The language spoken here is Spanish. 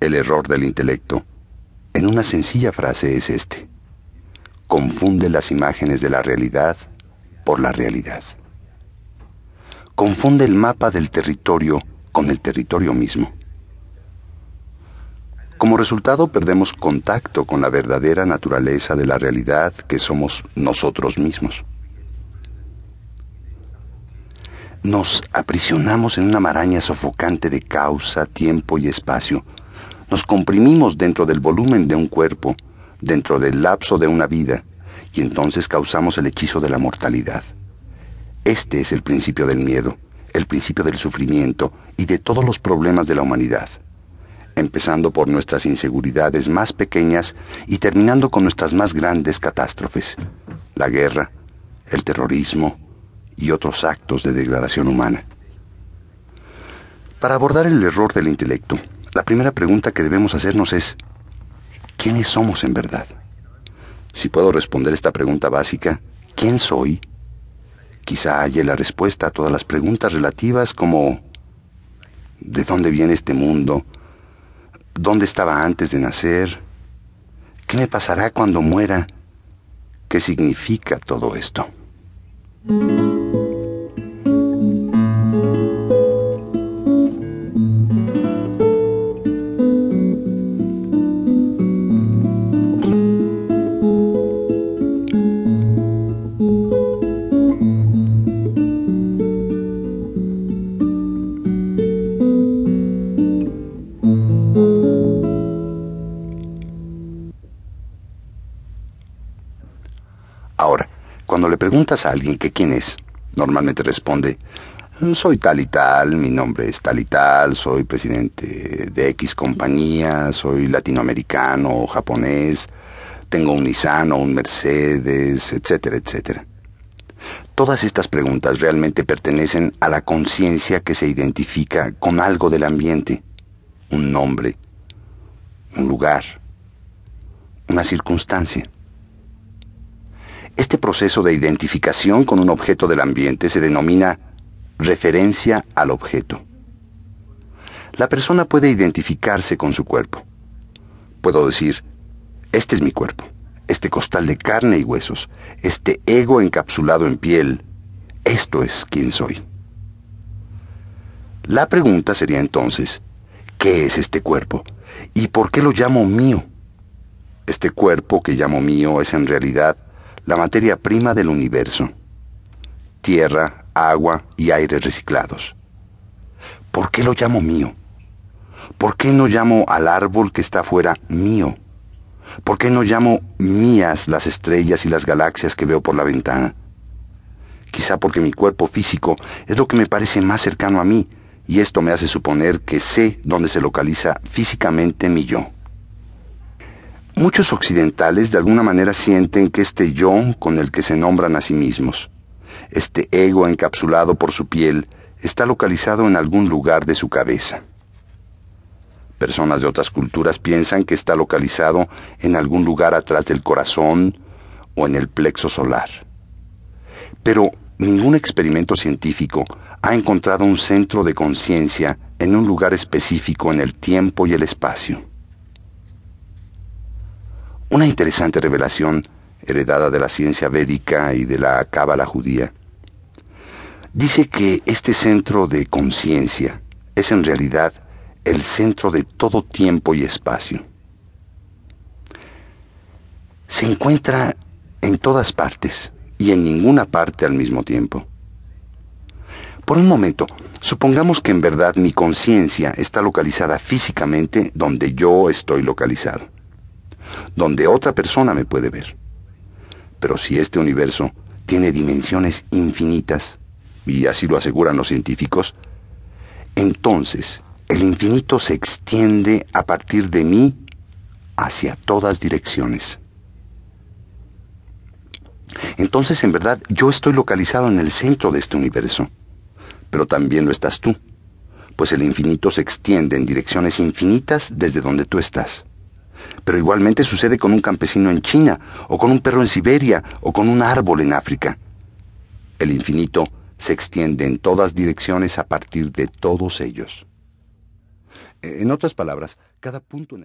El error del intelecto, en una sencilla frase, es este. Confunde las imágenes de la realidad por la realidad. Confunde el mapa del territorio con el territorio mismo. Como resultado perdemos contacto con la verdadera naturaleza de la realidad que somos nosotros mismos. Nos aprisionamos en una maraña sofocante de causa, tiempo y espacio. Nos comprimimos dentro del volumen de un cuerpo, dentro del lapso de una vida, y entonces causamos el hechizo de la mortalidad. Este es el principio del miedo, el principio del sufrimiento y de todos los problemas de la humanidad, empezando por nuestras inseguridades más pequeñas y terminando con nuestras más grandes catástrofes, la guerra, el terrorismo, y otros actos de degradación humana. Para abordar el error del intelecto, la primera pregunta que debemos hacernos es, ¿quiénes somos en verdad? Si puedo responder esta pregunta básica, ¿quién soy? Quizá haya la respuesta a todas las preguntas relativas como ¿de dónde viene este mundo? ¿Dónde estaba antes de nacer? ¿Qué me pasará cuando muera? ¿Qué significa todo esto? Le preguntas a alguien que quién es, normalmente responde, soy tal y tal, mi nombre es tal y tal, soy presidente de X compañía, soy latinoamericano o japonés, tengo un Nissan o un Mercedes, etcétera, etcétera. Todas estas preguntas realmente pertenecen a la conciencia que se identifica con algo del ambiente, un nombre, un lugar, una circunstancia. Este proceso de identificación con un objeto del ambiente se denomina referencia al objeto. La persona puede identificarse con su cuerpo. Puedo decir, este es mi cuerpo, este costal de carne y huesos, este ego encapsulado en piel, esto es quien soy. La pregunta sería entonces, ¿qué es este cuerpo? ¿Y por qué lo llamo mío? Este cuerpo que llamo mío es en realidad la materia prima del universo. Tierra, agua y aire reciclados. ¿Por qué lo llamo mío? ¿Por qué no llamo al árbol que está afuera mío? ¿Por qué no llamo mías las estrellas y las galaxias que veo por la ventana? Quizá porque mi cuerpo físico es lo que me parece más cercano a mí, y esto me hace suponer que sé dónde se localiza físicamente mi yo. Muchos occidentales de alguna manera sienten que este yo con el que se nombran a sí mismos, este ego encapsulado por su piel, está localizado en algún lugar de su cabeza. Personas de otras culturas piensan que está localizado en algún lugar atrás del corazón o en el plexo solar. Pero ningún experimento científico ha encontrado un centro de conciencia en un lugar específico en el tiempo y el espacio. Una interesante revelación heredada de la ciencia védica y de la cábala judía. Dice que este centro de conciencia es en realidad el centro de todo tiempo y espacio. Se encuentra en todas partes y en ninguna parte al mismo tiempo. Por un momento, supongamos que en verdad mi conciencia está localizada físicamente donde yo estoy localizado donde otra persona me puede ver. Pero si este universo tiene dimensiones infinitas, y así lo aseguran los científicos, entonces el infinito se extiende a partir de mí hacia todas direcciones. Entonces, en verdad, yo estoy localizado en el centro de este universo, pero también lo estás tú, pues el infinito se extiende en direcciones infinitas desde donde tú estás. Pero igualmente sucede con un campesino en China, o con un perro en Siberia, o con un árbol en África. El infinito se extiende en todas direcciones a partir de todos ellos. En otras palabras, cada punto en